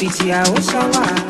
pedir a Oxalá.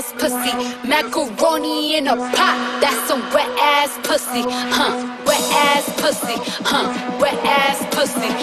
ass pussy. Macaroni in a pot, that's some wet ass pussy. Huh, wet ass pussy. Huh, wet ass pussy.